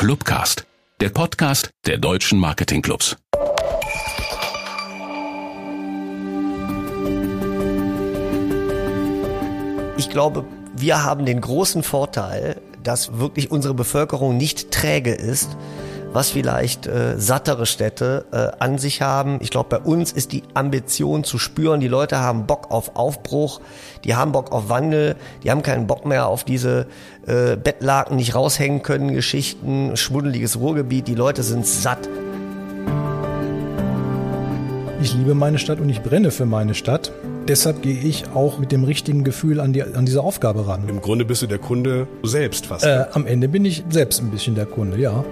Clubcast, der Podcast der deutschen Marketingclubs. Ich glaube, wir haben den großen Vorteil, dass wirklich unsere Bevölkerung nicht träge ist, was vielleicht äh, sattere Städte äh, an sich haben. Ich glaube, bei uns ist die Ambition zu spüren, die Leute haben Bock auf Aufbruch, die haben Bock auf Wandel, die haben keinen Bock mehr auf diese äh, Bettlaken nicht raushängen können, Geschichten, schmuddeliges Ruhrgebiet, die Leute sind satt. Ich liebe meine Stadt und ich brenne für meine Stadt. Deshalb gehe ich auch mit dem richtigen Gefühl an, die, an diese Aufgabe ran. Im Grunde bist du der Kunde selbst fast. Äh, am Ende bin ich selbst ein bisschen der Kunde, ja.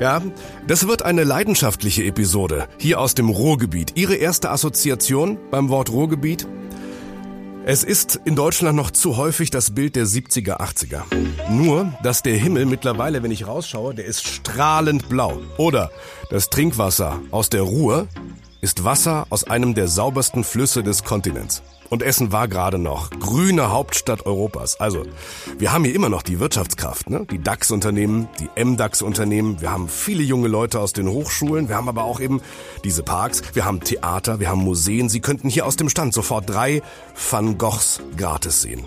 Ja, das wird eine leidenschaftliche Episode hier aus dem Ruhrgebiet. Ihre erste Assoziation beim Wort Ruhrgebiet? Es ist in Deutschland noch zu häufig das Bild der 70er, 80er. Nur, dass der Himmel mittlerweile, wenn ich rausschaue, der ist strahlend blau. Oder das Trinkwasser aus der Ruhr ist Wasser aus einem der saubersten Flüsse des Kontinents. Und Essen war gerade noch grüne Hauptstadt Europas. Also, wir haben hier immer noch die Wirtschaftskraft, ne? Die DAX-Unternehmen, die MDAX-Unternehmen. Wir haben viele junge Leute aus den Hochschulen. Wir haben aber auch eben diese Parks. Wir haben Theater, wir haben Museen. Sie könnten hier aus dem Stand sofort drei Van Goghs gratis sehen.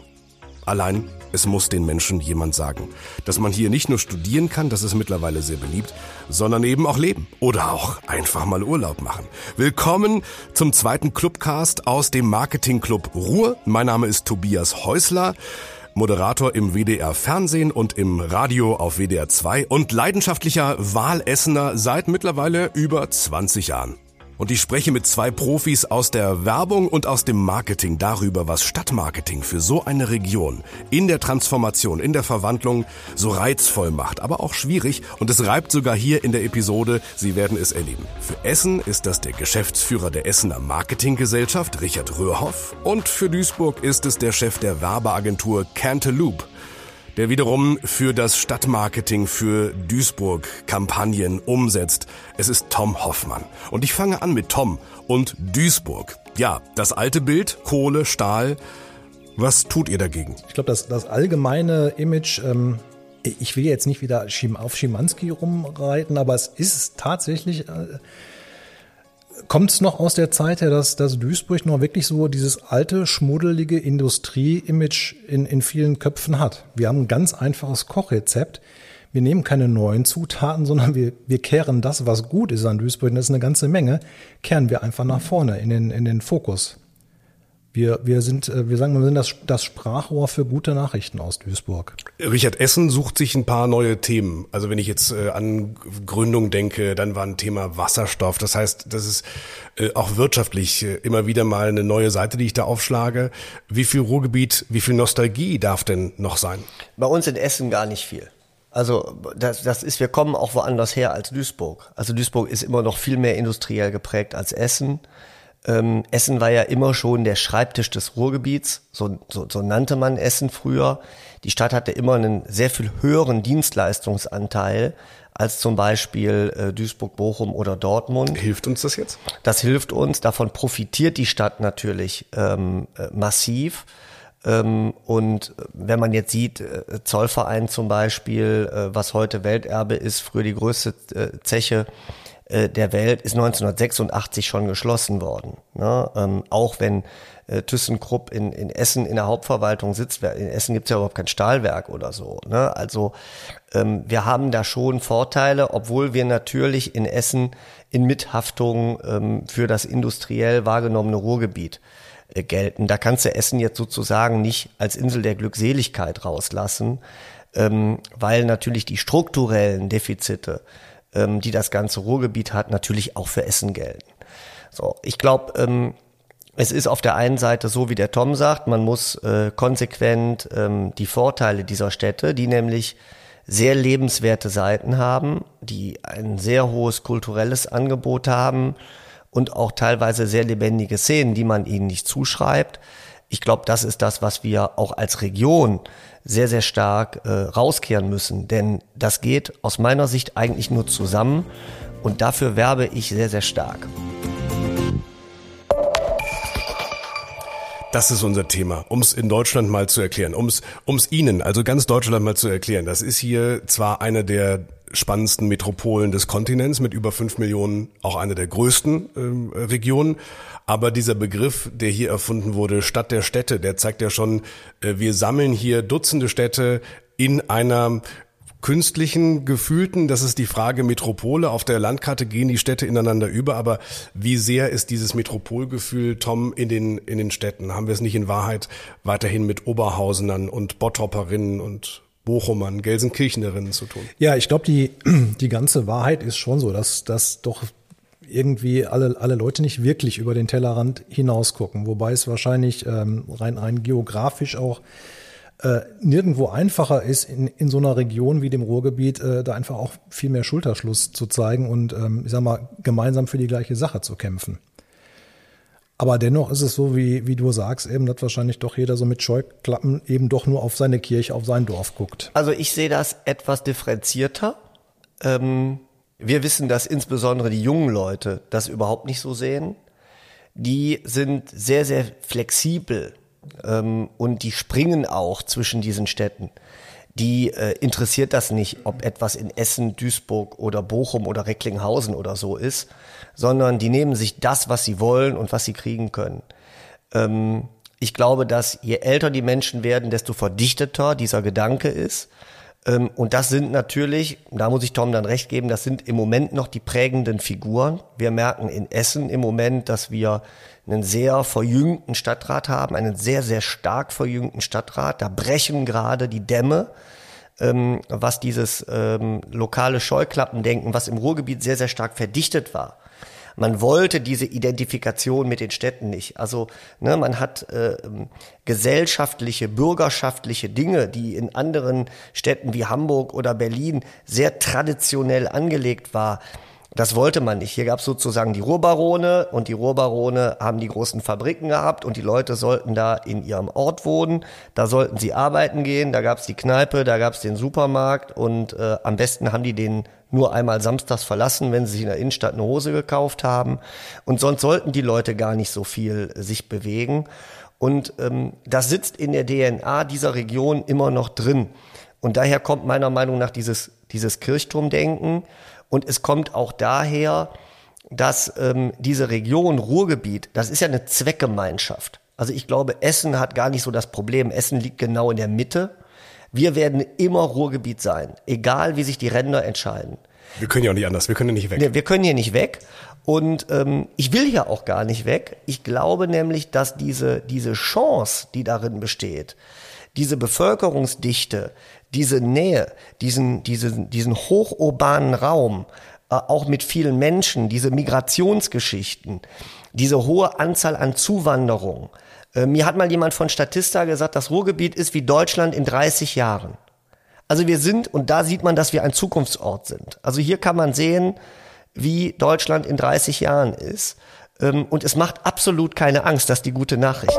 Allein es muss den Menschen jemand sagen, dass man hier nicht nur studieren kann, das ist mittlerweile sehr beliebt, sondern eben auch leben oder auch einfach mal Urlaub machen. Willkommen zum zweiten Clubcast aus dem Marketingclub Ruhr. Mein Name ist Tobias Häusler. Moderator im WDR Fernsehen und im Radio auf WDR 2 und leidenschaftlicher Wahlessener seit mittlerweile über 20 Jahren. Und ich spreche mit zwei Profis aus der Werbung und aus dem Marketing darüber, was Stadtmarketing für so eine Region in der Transformation, in der Verwandlung so reizvoll macht, aber auch schwierig. Und es reibt sogar hier in der Episode, Sie werden es erleben. Für Essen ist das der Geschäftsführer der Essener Marketinggesellschaft, Richard Röhrhoff. Und für Duisburg ist es der Chef der Werbeagentur Cantaloupe, der wiederum für das Stadtmarketing für Duisburg Kampagnen umsetzt. Es ist Tom Hoffmann. Und ich fange an mit Tom und Duisburg. Ja, das alte Bild, Kohle, Stahl. Was tut ihr dagegen? Ich glaube, das, das allgemeine Image, ähm, ich will jetzt nicht wieder auf Schimanski rumreiten, aber es ist tatsächlich... Äh, Kommt es noch aus der Zeit her, dass, dass Duisburg noch wirklich so dieses alte, schmuddelige Industrie-Image in, in vielen Köpfen hat? Wir haben ein ganz einfaches Kochrezept. Wir nehmen keine neuen Zutaten, sondern wir, wir kehren das, was gut ist an Duisburg, und das ist eine ganze Menge, kehren wir einfach nach vorne in den, in den Fokus. Wir, wir sind, äh, wir sagen, wir sind das, das Sprachrohr für gute Nachrichten aus Duisburg. Richard Essen sucht sich ein paar neue Themen. Also wenn ich jetzt äh, an Gründung denke, dann war ein Thema Wasserstoff. Das heißt, das ist äh, auch wirtschaftlich äh, immer wieder mal eine neue Seite, die ich da aufschlage. Wie viel Ruhrgebiet, wie viel Nostalgie darf denn noch sein? Bei uns in Essen gar nicht viel. Also das, das ist, wir kommen auch woanders her als Duisburg. Also Duisburg ist immer noch viel mehr industriell geprägt als Essen. Ähm, Essen war ja immer schon der Schreibtisch des Ruhrgebiets, so, so, so nannte man Essen früher. Die Stadt hatte immer einen sehr viel höheren Dienstleistungsanteil als zum Beispiel äh, Duisburg, Bochum oder Dortmund. Hilft uns das jetzt? Das hilft uns. Davon profitiert die Stadt natürlich ähm, äh, massiv. Ähm, und wenn man jetzt sieht, äh, Zollverein zum Beispiel, äh, was heute Welterbe ist, früher die größte äh, Zeche äh, der Welt ist 1986 schon geschlossen worden. Ne? Ähm, auch wenn äh, ThyssenKrupp in, in Essen in der Hauptverwaltung sitzt. In Essen gibt es ja überhaupt kein Stahlwerk oder so. Ne? Also ähm, wir haben da schon Vorteile, obwohl wir natürlich in Essen in Mithaftung ähm, für das industriell wahrgenommene Ruhrgebiet äh, gelten. Da kannst du Essen jetzt sozusagen nicht als Insel der Glückseligkeit rauslassen, ähm, weil natürlich die strukturellen Defizite ähm, die das ganze Ruhrgebiet hat, natürlich auch für Essen gelten. So, ich glaube, ähm, es ist auf der einen Seite so, wie der Tom sagt, man muss äh, konsequent ähm, die Vorteile dieser Städte, die nämlich sehr lebenswerte Seiten haben, die ein sehr hohes kulturelles Angebot haben und auch teilweise sehr lebendige Szenen, die man ihnen nicht zuschreibt. Ich glaube, das ist das, was wir auch als Region sehr, sehr stark äh, rauskehren müssen. Denn das geht aus meiner Sicht eigentlich nur zusammen und dafür werbe ich sehr, sehr stark. Das ist unser Thema, um es in Deutschland mal zu erklären, um es Ihnen, also ganz Deutschland mal zu erklären. Das ist hier zwar eine der spannendsten Metropolen des Kontinents mit über fünf Millionen, auch eine der größten äh, Regionen. Aber dieser Begriff, der hier erfunden wurde, Stadt der Städte, der zeigt ja schon, äh, wir sammeln hier Dutzende Städte in einer künstlichen, gefühlten, das ist die Frage Metropole. Auf der Landkarte gehen die Städte ineinander über, aber wie sehr ist dieses Metropolgefühl, Tom, in den, in den Städten? Haben wir es nicht in Wahrheit weiterhin mit Oberhausenern und Bottropperinnen und Bochumern, Gelsenkirchenerinnen zu tun? Ja, ich glaube, die, die ganze Wahrheit ist schon so, dass, dass doch irgendwie alle, alle Leute nicht wirklich über den Tellerrand hinaus gucken, wobei es wahrscheinlich ähm, rein, rein geografisch auch äh, nirgendwo einfacher ist, in, in so einer Region wie dem Ruhrgebiet, äh, da einfach auch viel mehr Schulterschluss zu zeigen und, ähm, ich sag mal, gemeinsam für die gleiche Sache zu kämpfen. Aber dennoch ist es so, wie, wie du sagst, eben, dass wahrscheinlich doch jeder so mit Scheuklappen eben doch nur auf seine Kirche, auf sein Dorf guckt. Also ich sehe das etwas differenzierter. Ähm, wir wissen, dass insbesondere die jungen Leute das überhaupt nicht so sehen. Die sind sehr, sehr flexibel ähm, und die springen auch zwischen diesen Städten. Die äh, interessiert das nicht, ob etwas in Essen, Duisburg oder Bochum oder Recklinghausen oder so ist, sondern die nehmen sich das, was sie wollen und was sie kriegen können. Ähm, ich glaube, dass je älter die Menschen werden, desto verdichteter dieser Gedanke ist. Ähm, und das sind natürlich, da muss ich Tom dann recht geben, das sind im Moment noch die prägenden Figuren. Wir merken in Essen im Moment, dass wir einen sehr verjüngten Stadtrat haben, einen sehr, sehr stark verjüngten Stadtrat. Da brechen gerade die Dämme, ähm, was dieses ähm, lokale Scheuklappendenken, was im Ruhrgebiet sehr, sehr stark verdichtet war. Man wollte diese Identifikation mit den Städten nicht. Also ne, man hat äh, gesellschaftliche, bürgerschaftliche Dinge, die in anderen Städten wie Hamburg oder Berlin sehr traditionell angelegt war das wollte man nicht. Hier gab es sozusagen die Ruhrbarone und die Ruhrbarone haben die großen Fabriken gehabt und die Leute sollten da in ihrem Ort wohnen. Da sollten sie arbeiten gehen. Da gab es die Kneipe, da gab es den Supermarkt und äh, am besten haben die den nur einmal samstags verlassen, wenn sie sich in der Innenstadt eine Hose gekauft haben. Und sonst sollten die Leute gar nicht so viel sich bewegen. Und ähm, das sitzt in der DNA dieser Region immer noch drin. Und daher kommt meiner Meinung nach dieses, dieses Kirchturmdenken. Und es kommt auch daher, dass ähm, diese Region Ruhrgebiet, das ist ja eine Zweckgemeinschaft. Also ich glaube, Essen hat gar nicht so das Problem. Essen liegt genau in der Mitte. Wir werden immer Ruhrgebiet sein, egal wie sich die Ränder entscheiden. Wir können ja auch nicht anders, wir können ja nicht weg. Wir können hier nicht weg. Und ähm, ich will hier auch gar nicht weg. Ich glaube nämlich, dass diese, diese Chance, die darin besteht, diese Bevölkerungsdichte, diese Nähe, diesen, diesen, diesen hochurbanen Raum, äh, auch mit vielen Menschen, diese Migrationsgeschichten, diese hohe Anzahl an Zuwanderung. Äh, mir hat mal jemand von Statista gesagt, das Ruhrgebiet ist wie Deutschland in 30 Jahren. Also wir sind, und da sieht man, dass wir ein Zukunftsort sind. Also hier kann man sehen, wie Deutschland in 30 Jahren ist. Ähm, und es macht absolut keine Angst, das ist die gute Nachricht.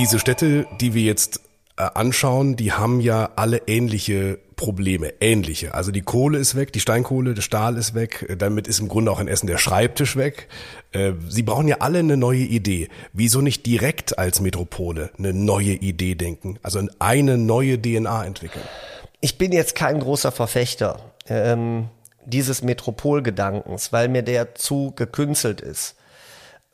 Diese Städte, die wir jetzt äh, anschauen, die haben ja alle ähnliche Probleme, ähnliche. Also die Kohle ist weg, die Steinkohle, der Stahl ist weg, äh, damit ist im Grunde auch in Essen der Schreibtisch weg. Äh, sie brauchen ja alle eine neue Idee. Wieso nicht direkt als Metropole eine neue Idee denken, also eine neue DNA entwickeln? Ich bin jetzt kein großer Verfechter ähm, dieses Metropolgedankens, weil mir der zu gekünstelt ist.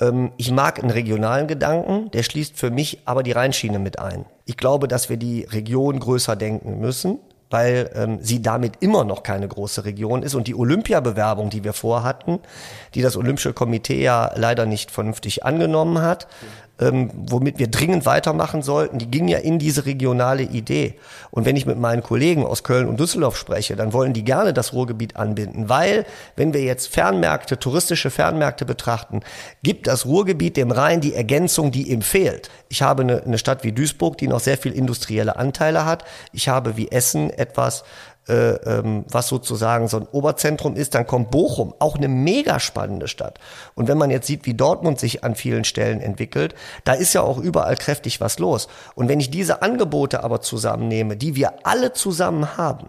Ähm, ich mag einen regionalen Gedanken, der schließt für mich aber die Rheinschiene mit ein. Ich glaube, dass wir die Region größer denken müssen, weil ähm, sie damit immer noch keine große Region ist. Und die Olympiabewerbung, die wir vorhatten, die das Olympische Komitee ja leider nicht vernünftig angenommen hat, ähm, womit wir dringend weitermachen sollten, die ging ja in diese regionale Idee. Und wenn ich mit meinen Kollegen aus Köln und Düsseldorf spreche, dann wollen die gerne das Ruhrgebiet anbinden, weil wenn wir jetzt Fernmärkte, touristische Fernmärkte betrachten, gibt das Ruhrgebiet dem Rhein die Ergänzung, die ihm fehlt. Ich habe eine, eine Stadt wie Duisburg, die noch sehr viel industrielle Anteile hat. Ich habe wie Essen etwas äh, ähm, was sozusagen so ein Oberzentrum ist. Dann kommt Bochum, auch eine mega spannende Stadt. Und wenn man jetzt sieht, wie Dortmund sich an vielen Stellen entwickelt, da ist ja auch überall kräftig was los. Und wenn ich diese Angebote aber zusammennehme, die wir alle zusammen haben,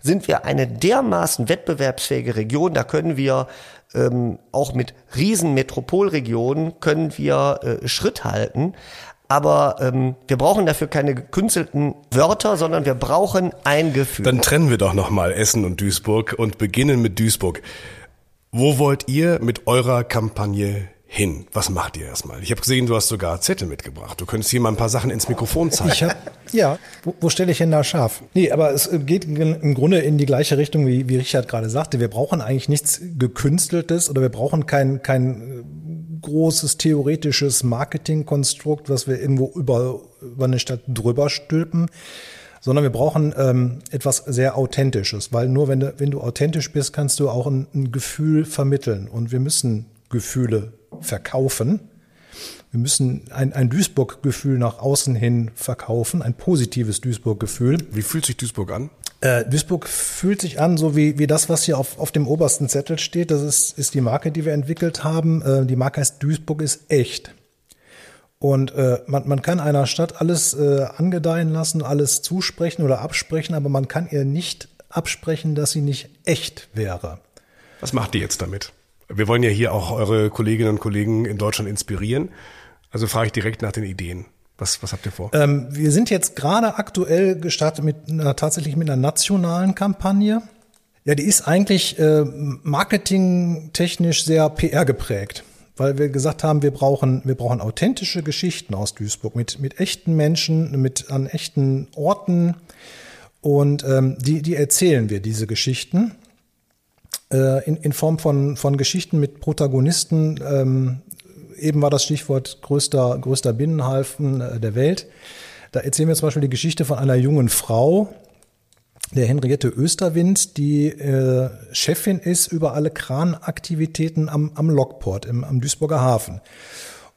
sind wir eine dermaßen wettbewerbsfähige Region, da können wir ähm, auch mit riesen Metropolregionen können wir äh, Schritt halten. Aber ähm, wir brauchen dafür keine gekünstelten Wörter, sondern wir brauchen ein Gefühl. Dann trennen wir doch nochmal Essen und Duisburg und beginnen mit Duisburg. Wo wollt ihr mit eurer Kampagne hin? Was macht ihr erstmal? Ich habe gesehen, du hast sogar Zettel mitgebracht. Du könntest hier mal ein paar Sachen ins Mikrofon zeigen. Ich hab, ja, wo, wo stelle ich hin da scharf? Nee, aber es geht im Grunde in die gleiche Richtung, wie, wie Richard gerade sagte. Wir brauchen eigentlich nichts Gekünsteltes oder wir brauchen kein, kein großes theoretisches Marketingkonstrukt, was wir irgendwo über, über eine Stadt drüber stülpen, sondern wir brauchen ähm, etwas sehr Authentisches, weil nur wenn du, wenn du authentisch bist, kannst du auch ein, ein Gefühl vermitteln. Und wir müssen Gefühle verkaufen. Wir müssen ein, ein Duisburg-Gefühl nach außen hin verkaufen, ein positives Duisburg-Gefühl. Wie fühlt sich Duisburg an? Äh, Duisburg fühlt sich an, so wie, wie das, was hier auf, auf dem obersten Zettel steht. Das ist, ist die Marke, die wir entwickelt haben. Äh, die Marke heißt Duisburg ist echt. Und äh, man, man kann einer Stadt alles äh, angedeihen lassen, alles zusprechen oder absprechen, aber man kann ihr nicht absprechen, dass sie nicht echt wäre. Was macht ihr jetzt damit? Wir wollen ja hier auch eure Kolleginnen und Kollegen in Deutschland inspirieren. Also frage ich direkt nach den Ideen. Was, was habt ihr vor? Ähm, wir sind jetzt gerade aktuell gestartet mit einer, tatsächlich mit einer nationalen Kampagne. Ja, die ist eigentlich äh, marketingtechnisch sehr PR geprägt, weil wir gesagt haben, wir brauchen, wir brauchen authentische Geschichten aus Duisburg mit, mit echten Menschen, mit an echten Orten und ähm, die, die erzählen wir, diese Geschichten. Äh, in, in Form von, von Geschichten mit Protagonisten, ähm, eben war das Stichwort größter, größter Binnenhafen äh, der Welt. Da erzählen wir zum Beispiel die Geschichte von einer jungen Frau, der Henriette Österwind, die äh, Chefin ist über alle Kranaktivitäten am, am Lockport, im, am Duisburger Hafen.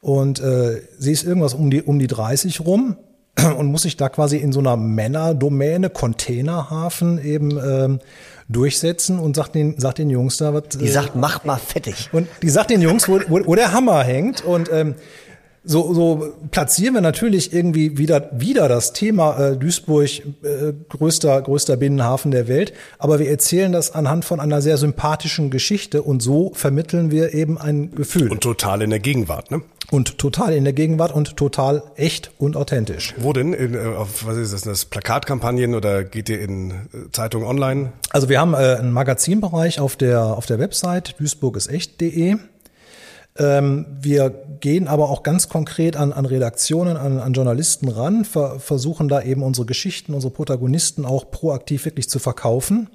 Und äh, sie ist irgendwas um die, um die 30 rum und muss sich da quasi in so einer Männerdomäne, Containerhafen eben ähm, durchsetzen und sagt den, sagt den Jungs da was. Die äh, sagt, mach mal fettig. Und die sagt den Jungs, wo, wo, wo der Hammer hängt. Und ähm, so, so platzieren wir natürlich irgendwie wieder, wieder das Thema äh, Duisburg, äh, größter, größter Binnenhafen der Welt. Aber wir erzählen das anhand von einer sehr sympathischen Geschichte und so vermitteln wir eben ein Gefühl. Und total in der Gegenwart, ne? Und total in der Gegenwart und total echt und authentisch. Wo denn? In, äh, auf, was ist das? das Plakatkampagnen oder geht ihr in äh, Zeitungen online? Also wir haben äh, einen Magazinbereich auf der, auf der Website duisburgisecht.de. Ähm, wir gehen aber auch ganz konkret an, an Redaktionen, an, an Journalisten ran, ver, versuchen da eben unsere Geschichten, unsere Protagonisten auch proaktiv wirklich zu verkaufen.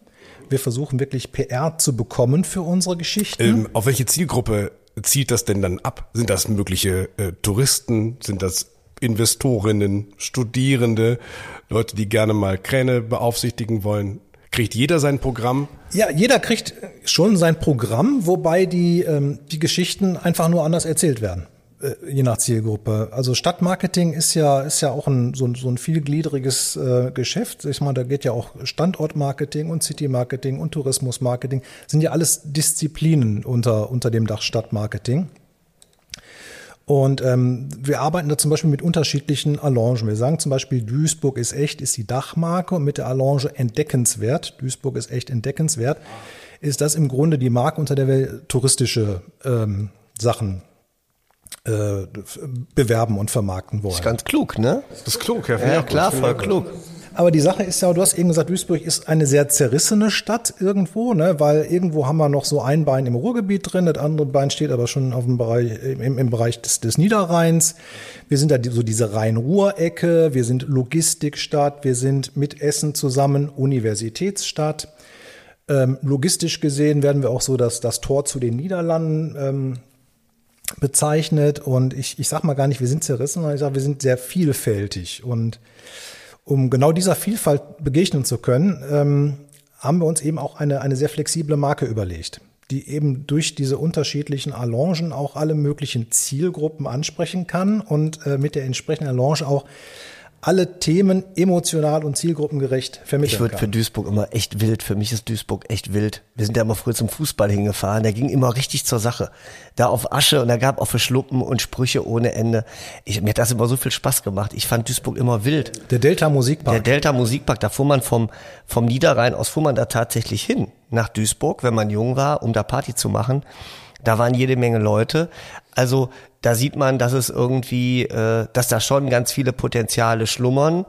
Wir versuchen wirklich PR zu bekommen für unsere Geschichten. Ähm, auf welche Zielgruppe zieht das denn dann ab? Sind das mögliche äh, Touristen? Sind das Investorinnen, Studierende, Leute, die gerne mal Kräne beaufsichtigen wollen? Kriegt jeder sein Programm? Ja, jeder kriegt schon sein Programm, wobei die, ähm, die Geschichten einfach nur anders erzählt werden äh, je nach Zielgruppe. Also Stadtmarketing ist ja ist ja auch ein so, ein, so ein vielgliedriges äh, Geschäft. Ich meine, da geht ja auch Standortmarketing und Citymarketing und Tourismusmarketing sind ja alles Disziplinen unter unter dem Dach Stadtmarketing. Und ähm, wir arbeiten da zum Beispiel mit unterschiedlichen Allongen. Wir sagen zum Beispiel, Duisburg ist echt, ist die Dachmarke und mit der Allonge entdeckenswert, Duisburg ist echt entdeckenswert, ist das im Grunde die Marke, unter der wir touristische ähm, Sachen äh, bewerben und vermarkten wollen. Das ist ganz klug, ne? Das ist klug, Herr Ja, klar, voll klug. Aber die Sache ist ja, du hast eben gesagt, Duisburg ist eine sehr zerrissene Stadt irgendwo, ne? weil irgendwo haben wir noch so ein Bein im Ruhrgebiet drin, das andere Bein steht aber schon auf dem Bereich, im, im Bereich des, des Niederrheins. Wir sind da so diese Rhein-Ruhr-Ecke, wir sind Logistikstadt, wir sind mit Essen zusammen Universitätsstadt. Ähm, logistisch gesehen werden wir auch so das, das Tor zu den Niederlanden ähm, bezeichnet. Und ich, ich sag mal gar nicht, wir sind zerrissen, sondern ich sage, wir sind sehr vielfältig. Und um genau dieser Vielfalt begegnen zu können, ähm, haben wir uns eben auch eine, eine sehr flexible Marke überlegt, die eben durch diese unterschiedlichen Allongen auch alle möglichen Zielgruppen ansprechen kann und äh, mit der entsprechenden Allonge auch alle Themen emotional und zielgruppengerecht vermitteln Ich würde für Duisburg immer echt wild. Für mich ist Duisburg echt wild. Wir sind ja immer früher zum Fußball hingefahren. Der ging immer richtig zur Sache. Da auf Asche und da gab auch für Schluppen und Sprüche ohne Ende. Ich, mir hat das immer so viel Spaß gemacht. Ich fand Duisburg immer wild. Der Delta Musikpark. Der Delta Musikpark, da fuhr man vom, vom Niederrhein aus, fuhr man da tatsächlich hin nach Duisburg, wenn man jung war, um da Party zu machen. Da waren jede Menge Leute. Also da sieht man, dass es irgendwie, äh, dass da schon ganz viele Potenziale schlummern,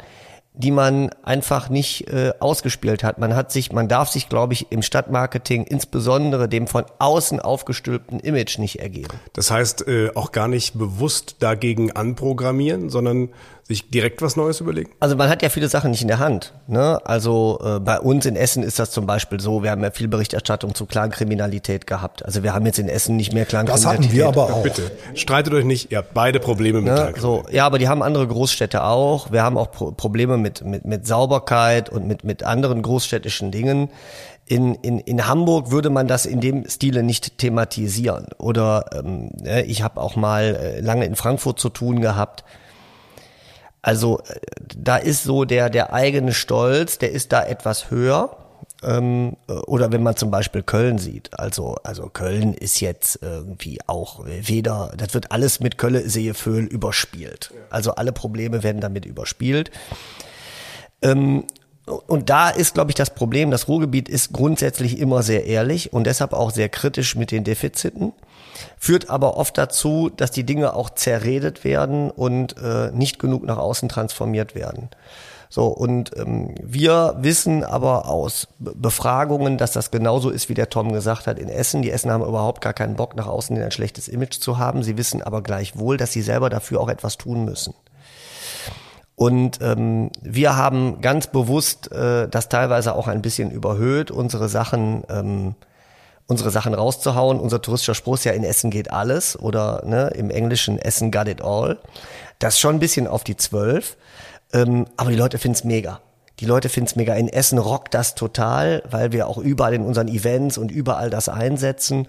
die man einfach nicht äh, ausgespielt hat. Man hat sich, man darf sich, glaube ich, im Stadtmarketing insbesondere dem von außen aufgestülpten Image nicht ergeben. Das heißt, äh, auch gar nicht bewusst dagegen anprogrammieren, sondern sich direkt was Neues überlegen? Also man hat ja viele Sachen nicht in der Hand. Ne? Also äh, bei uns in Essen ist das zum Beispiel so, wir haben ja viel Berichterstattung zu Clankriminalität gehabt. Also wir haben jetzt in Essen nicht mehr Clankriminalität. Das hatten wir aber auch. Bitte, streitet euch nicht, ihr habt beide Probleme mit Ne? So, ja, aber die haben andere Großstädte auch. Wir haben auch Pro Probleme mit, mit, mit Sauberkeit und mit, mit anderen großstädtischen Dingen. In, in, in Hamburg würde man das in dem Stile nicht thematisieren. Oder ähm, ne, ich habe auch mal äh, lange in Frankfurt zu tun gehabt. Also äh, da ist so der, der eigene Stolz, der ist da etwas höher. Ähm, äh, oder wenn man zum Beispiel Köln sieht. Also, also Köln ist jetzt irgendwie auch weder, das wird alles mit Kölle Seeföhl überspielt. Also alle Probleme werden damit überspielt. Ähm, und da ist, glaube ich, das Problem, das Ruhrgebiet ist grundsätzlich immer sehr ehrlich und deshalb auch sehr kritisch mit den Defiziten, führt aber oft dazu, dass die Dinge auch zerredet werden und äh, nicht genug nach außen transformiert werden. So, und ähm, wir wissen aber aus Be- Befragungen, dass das genauso ist, wie der Tom gesagt hat, in Essen. Die Essen haben überhaupt gar keinen Bock, nach außen ein schlechtes Image zu haben. Sie wissen aber gleichwohl, dass sie selber dafür auch etwas tun müssen. Und ähm, wir haben ganz bewusst äh, das teilweise auch ein bisschen überhöht, unsere Sachen, ähm, unsere Sachen rauszuhauen. Unser touristischer Spruch ist ja in Essen geht alles oder ne, im Englischen Essen got it all. Das ist schon ein bisschen auf die Zwölf, ähm, aber die Leute finden's mega. Die Leute finden's mega. In Essen rockt das total, weil wir auch überall in unseren Events und überall das einsetzen.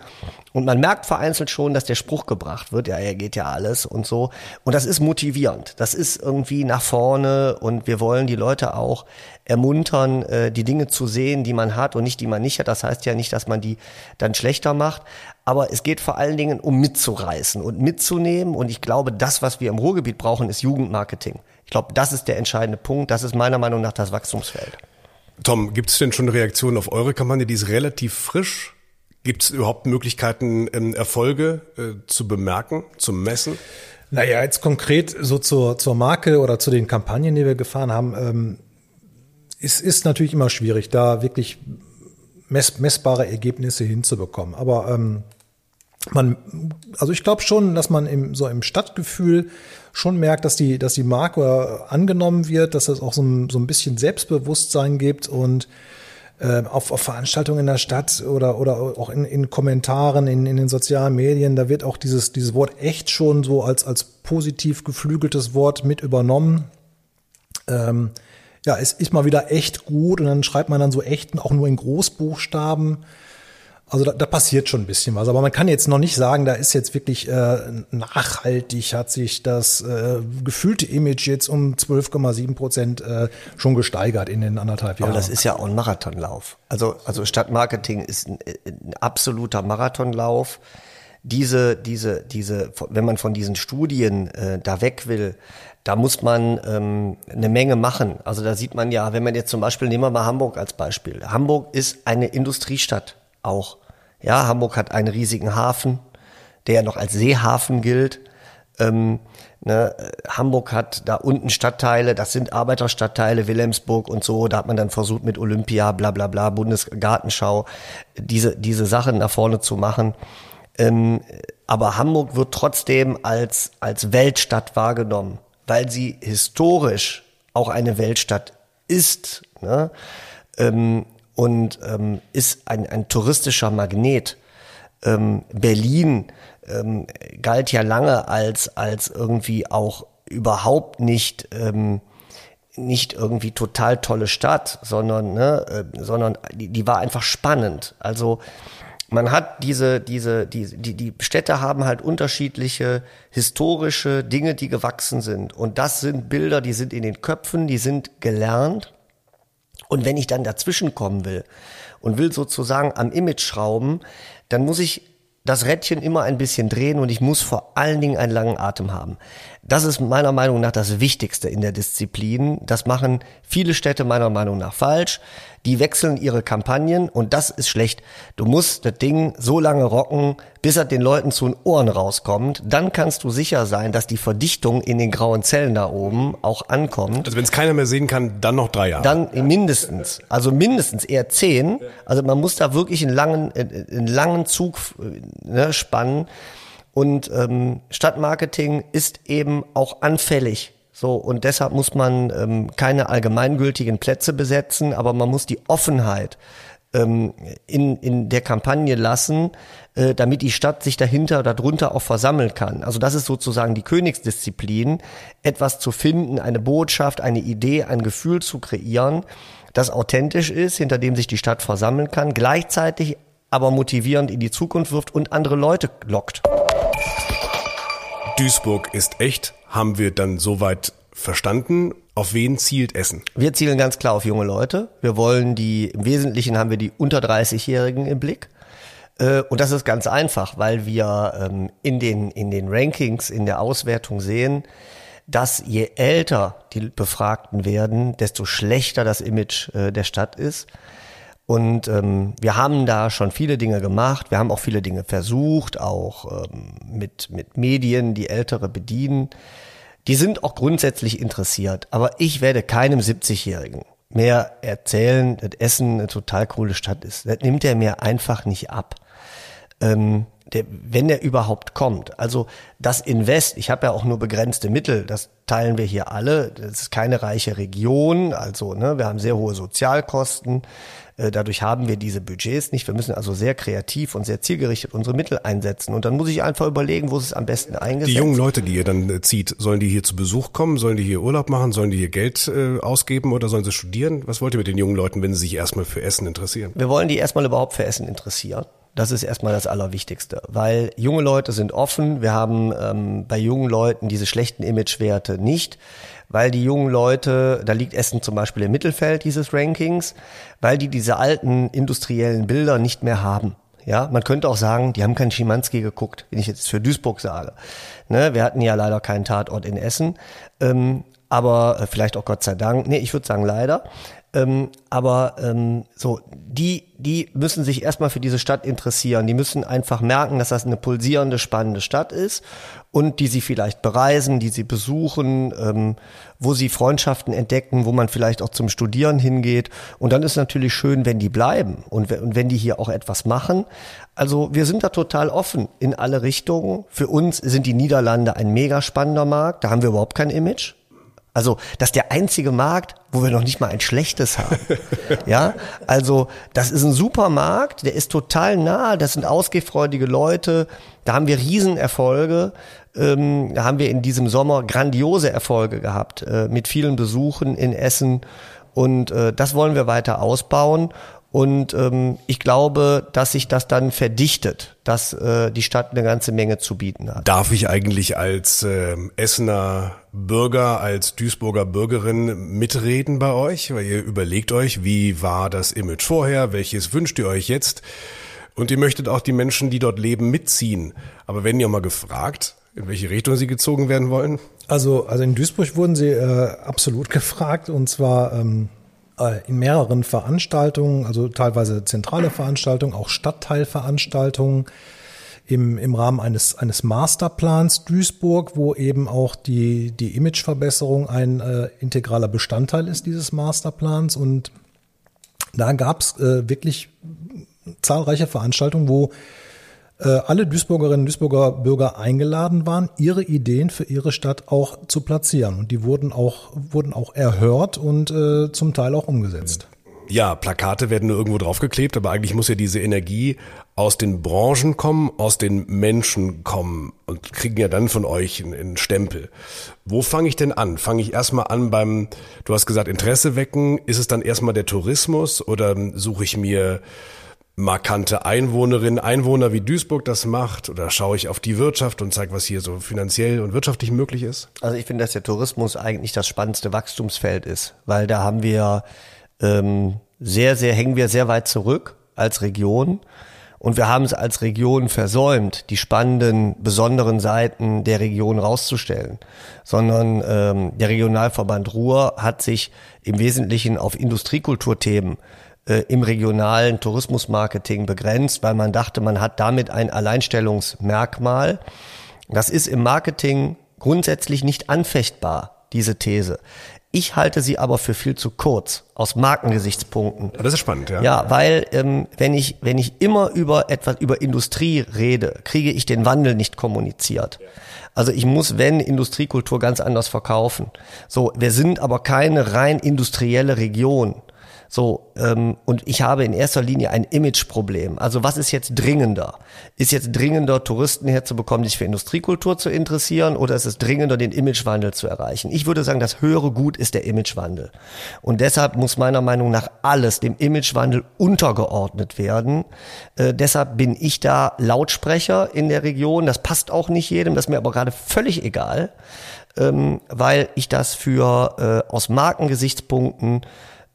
Und man merkt vereinzelt schon, dass der Spruch gebracht wird, ja, er geht ja alles und so. Und das ist motivierend. Das ist irgendwie nach vorne und wir wollen die Leute auch ermuntern, äh, die Dinge zu sehen, die man hat und nicht die man nicht hat. Das heißt ja nicht, dass man die dann schlechter macht. Aber es geht vor allen Dingen um mitzureißen und mitzunehmen. Und ich glaube, das, was wir im Ruhrgebiet brauchen, ist Jugendmarketing. Ich glaube, das ist der entscheidende Punkt. Das ist meiner Meinung nach das Wachstumsfeld. Tom, gibt es denn schon Reaktionen auf eure Kampagne? Die ist relativ frisch. Gibt es überhaupt Möglichkeiten, ähm, Erfolge äh, zu bemerken, zu messen? Naja, jetzt konkret so zur, zur Marke oder zu den Kampagnen, die wir gefahren haben, ähm, ist, ist natürlich immer schwierig, da wirklich mess, messbare Ergebnisse hinzubekommen. Aber ähm, man, also ich glaube schon, dass man im, so im Stadtgefühl schon merkt, dass die, dass die Marke angenommen wird, dass es auch so ein, so ein bisschen Selbstbewusstsein gibt und äh, auf, auf Veranstaltungen in der Stadt oder, oder auch in, in Kommentaren, in, in den sozialen Medien, da wird auch dieses, dieses Wort echt schon so als, als positiv geflügeltes Wort mit übernommen. Ähm, ja, es ist mal wieder echt gut und dann schreibt man dann so echten auch nur in Großbuchstaben. Also da, da passiert schon ein bisschen was, aber man kann jetzt noch nicht sagen, da ist jetzt wirklich äh, nachhaltig, hat sich das äh, gefühlte Image jetzt um 12,7 Prozent äh, schon gesteigert in den anderthalb Jahren. Aber das ist ja auch ein Marathonlauf. Also, also Stadtmarketing ist ein, ein absoluter Marathonlauf. Diese, diese, diese, wenn man von diesen Studien äh, da weg will, da muss man ähm, eine Menge machen. Also da sieht man ja, wenn man jetzt zum Beispiel, nehmen wir mal Hamburg als Beispiel. Hamburg ist eine Industriestadt auch. Ja, Hamburg hat einen riesigen Hafen, der ja noch als Seehafen gilt. Ähm, ne, Hamburg hat da unten Stadtteile, das sind Arbeiterstadtteile, Wilhelmsburg und so. Da hat man dann versucht mit Olympia, bla bla bla, Bundesgartenschau, diese, diese Sachen nach vorne zu machen. Ähm, aber Hamburg wird trotzdem als, als Weltstadt wahrgenommen, weil sie historisch auch eine Weltstadt ist. Ne? Ähm, und ähm, ist ein, ein touristischer Magnet. Ähm, Berlin ähm, galt ja lange als, als irgendwie auch überhaupt nicht, ähm, nicht irgendwie total tolle Stadt, sondern, ne, äh, sondern die, die war einfach spannend. Also man hat diese, diese, die, die, die Städte haben halt unterschiedliche historische Dinge, die gewachsen sind. Und das sind Bilder, die sind in den Köpfen, die sind gelernt. Und wenn ich dann dazwischen kommen will und will sozusagen am Image schrauben, dann muss ich das Rädchen immer ein bisschen drehen und ich muss vor allen Dingen einen langen Atem haben. Das ist meiner Meinung nach das Wichtigste in der Disziplin. Das machen viele Städte meiner Meinung nach falsch. Die wechseln ihre Kampagnen und das ist schlecht. Du musst das Ding so lange rocken, bis er den Leuten zu den Ohren rauskommt. Dann kannst du sicher sein, dass die Verdichtung in den grauen Zellen da oben auch ankommt. Also wenn es keiner mehr sehen kann, dann noch drei Jahre. Dann mindestens, also mindestens eher zehn. Also man muss da wirklich einen langen, einen langen Zug ne, spannen. Und ähm, Stadtmarketing ist eben auch anfällig. So, und deshalb muss man ähm, keine allgemeingültigen Plätze besetzen, aber man muss die Offenheit ähm, in, in der Kampagne lassen, äh, damit die Stadt sich dahinter oder darunter auch versammeln kann. Also das ist sozusagen die Königsdisziplin, etwas zu finden, eine Botschaft, eine Idee, ein Gefühl zu kreieren, das authentisch ist, hinter dem sich die Stadt versammeln kann, gleichzeitig aber motivierend in die Zukunft wirft und andere Leute lockt. Duisburg ist echt, haben wir dann soweit verstanden. Auf wen zielt Essen? Wir zielen ganz klar auf junge Leute. Wir wollen die, im Wesentlichen haben wir die unter 30-Jährigen im Blick. Äh, und das ist ganz einfach, weil wir ähm, in den, in den Rankings, in der Auswertung sehen, dass je älter die Befragten werden, desto schlechter das Image äh, der Stadt ist. Und ähm, wir haben da schon viele Dinge gemacht. Wir haben auch viele Dinge versucht, auch ähm, mit, mit Medien, die Ältere bedienen. Die sind auch grundsätzlich interessiert. Aber ich werde keinem 70-Jährigen mehr erzählen, dass Essen eine total coole Stadt ist. Das nimmt er mir einfach nicht ab. Ähm, der, wenn er überhaupt kommt. Also das Invest, ich habe ja auch nur begrenzte Mittel, das teilen wir hier alle. Das ist keine reiche Region, also ne, wir haben sehr hohe Sozialkosten. Äh, dadurch haben wir diese Budgets nicht. Wir müssen also sehr kreativ und sehr zielgerichtet unsere Mittel einsetzen. Und dann muss ich einfach überlegen, wo es am besten eingesetzt. Die jungen Leute, die ihr dann äh, zieht, sollen die hier zu Besuch kommen? Sollen die hier Urlaub machen? Sollen die hier Geld äh, ausgeben oder sollen sie studieren? Was wollt ihr mit den jungen Leuten, wenn sie sich erstmal für Essen interessieren? Wir wollen die erstmal überhaupt für Essen interessieren. Das ist erstmal das Allerwichtigste, weil junge Leute sind offen. Wir haben ähm, bei jungen Leuten diese schlechten Imagewerte nicht weil die jungen Leute, da liegt Essen zum Beispiel im Mittelfeld dieses Rankings, weil die diese alten industriellen Bilder nicht mehr haben. Ja, man könnte auch sagen, die haben keinen Schimanski geguckt, wenn ich jetzt für Duisburg sage. Ne, wir hatten ja leider keinen Tatort in Essen, ähm, aber äh, vielleicht auch Gott sei Dank. Nee, ich würde sagen leider. Ähm, aber ähm, so, die, die müssen sich erstmal für diese Stadt interessieren. Die müssen einfach merken, dass das eine pulsierende, spannende Stadt ist und die sie vielleicht bereisen, die sie besuchen, ähm, wo sie Freundschaften entdecken, wo man vielleicht auch zum Studieren hingeht. Und dann ist natürlich schön, wenn die bleiben und, und wenn die hier auch etwas machen. Also wir sind da total offen in alle Richtungen. Für uns sind die Niederlande ein mega spannender Markt. Da haben wir überhaupt kein Image. Also, das ist der einzige Markt, wo wir noch nicht mal ein schlechtes haben. ja, also, das ist ein super Markt, der ist total nah, das sind ausgehfreudige Leute, da haben wir Riesenerfolge, ähm, da haben wir in diesem Sommer grandiose Erfolge gehabt, äh, mit vielen Besuchen in Essen. Und äh, das wollen wir weiter ausbauen und ähm, ich glaube, dass sich das dann verdichtet, dass äh, die Stadt eine ganze Menge zu bieten hat. Darf ich eigentlich als äh, Essener Bürger, als Duisburger Bürgerin mitreden bei euch? Weil ihr überlegt euch, wie war das Image vorher, welches wünscht ihr euch jetzt? Und ihr möchtet auch die Menschen, die dort leben, mitziehen. Aber wenn ihr mal gefragt, in welche Richtung sie gezogen werden wollen? Also, also in Duisburg wurden sie äh, absolut gefragt und zwar ähm, äh, in mehreren Veranstaltungen, also teilweise zentrale Veranstaltungen, auch Stadtteilveranstaltungen im, im Rahmen eines, eines Masterplans Duisburg, wo eben auch die, die Imageverbesserung ein äh, integraler Bestandteil ist dieses Masterplans. Und da gab es äh, wirklich zahlreiche Veranstaltungen, wo äh, alle Duisburgerinnen und Duisburger Bürger eingeladen waren, ihre Ideen für ihre Stadt auch zu platzieren. Und die wurden auch, wurden auch erhört und äh, zum Teil auch umgesetzt. Ja, Plakate werden nur irgendwo draufgeklebt, aber eigentlich muss ja diese Energie aus den Branchen kommen, aus den Menschen kommen und kriegen ja dann von euch einen, Stempel. Wo fange ich denn an? Fange ich erstmal an beim, du hast gesagt, Interesse wecken? Ist es dann erstmal der Tourismus oder suche ich mir markante Einwohnerinnen, Einwohner wie Duisburg das macht? Oder schaue ich auf die Wirtschaft und zeige, was hier so finanziell und wirtschaftlich möglich ist? Also ich finde, dass der Tourismus eigentlich das spannendste Wachstumsfeld ist, weil da haben wir ähm, sehr, sehr, hängen wir sehr weit zurück als Region. Und wir haben es als Region versäumt, die spannenden, besonderen Seiten der Region rauszustellen, sondern ähm, der Regionalverband Ruhr hat sich im Wesentlichen auf Industriekulturthemen äh, im regionalen Tourismusmarketing begrenzt, weil man dachte, man hat damit ein Alleinstellungsmerkmal. Das ist im Marketing grundsätzlich nicht anfechtbar, diese These. Ich halte sie aber für viel zu kurz aus Markengesichtspunkten. Das ist spannend, ja. Ja, weil ähm, wenn ich wenn ich immer über etwas über Industrie rede, kriege ich den Wandel nicht kommuniziert. Also ich muss wenn Industriekultur ganz anders verkaufen. So, wir sind aber keine rein industrielle Region. So, ähm, und ich habe in erster Linie ein Imageproblem. Also was ist jetzt dringender? Ist jetzt dringender, Touristen herzubekommen, sich für Industriekultur zu interessieren, oder ist es dringender, den Imagewandel zu erreichen? Ich würde sagen, das höhere Gut ist der Imagewandel. Und deshalb muss meiner Meinung nach alles dem Imagewandel untergeordnet werden. Äh, deshalb bin ich da Lautsprecher in der Region. Das passt auch nicht jedem, das ist mir aber gerade völlig egal, ähm, weil ich das für äh, aus Markengesichtspunkten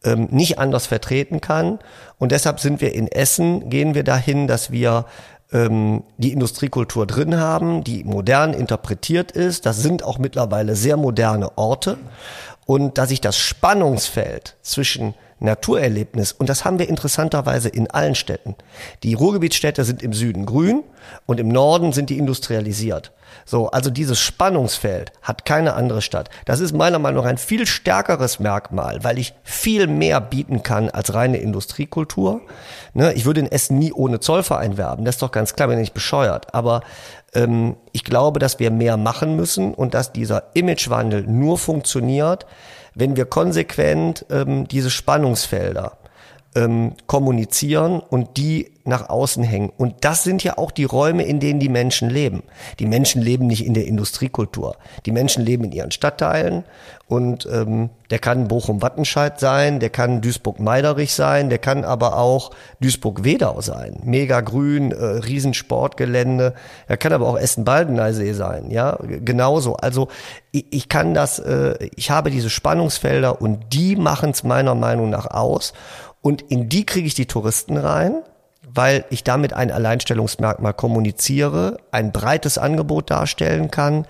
ähm, nicht anders vertreten kann. Und deshalb sind wir in Essen, gehen wir dahin, dass wir ähm, die Industriekultur drin haben, die modern interpretiert ist. Das sind auch mittlerweile sehr moderne Orte. Und dass sich das Spannungsfeld zwischen Naturerlebnis, und das haben wir interessanterweise in allen Städten. Die Ruhrgebietsstädte sind im Süden grün und im Norden sind die industrialisiert. So, also dieses Spannungsfeld hat keine andere Stadt. Das ist meiner Meinung nach ein viel stärkeres Merkmal, weil ich viel mehr bieten kann als reine Industriekultur. Ne, ich würde in Essen nie ohne Zollverein werben, das ist doch ganz klar, wenn nicht bescheuert. Aber ähm, ich glaube, dass wir mehr machen müssen und dass dieser Imagewandel nur funktioniert, wenn wir konsequent ähm, diese Spannungsfelder ähm, kommunizieren und die nach außen hängen. Und das sind ja auch die Räume, in denen die Menschen leben. Die Menschen leben nicht in der Industriekultur. Die Menschen leben in ihren Stadtteilen und ähm, der kann Bochum-Wattenscheid sein, der kann Duisburg-Meiderich sein, der kann aber auch Duisburg-Wedau sein. Mega grün, äh, Riesensportgelände. Er kann aber auch Essen-Baldeneysee sein. Ja, genauso. Also ich, ich kann das, äh, ich habe diese Spannungsfelder und die machen es meiner Meinung nach aus. Und in die kriege ich die Touristen rein, weil ich damit ein Alleinstellungsmerkmal kommuniziere, ein breites Angebot darstellen kann.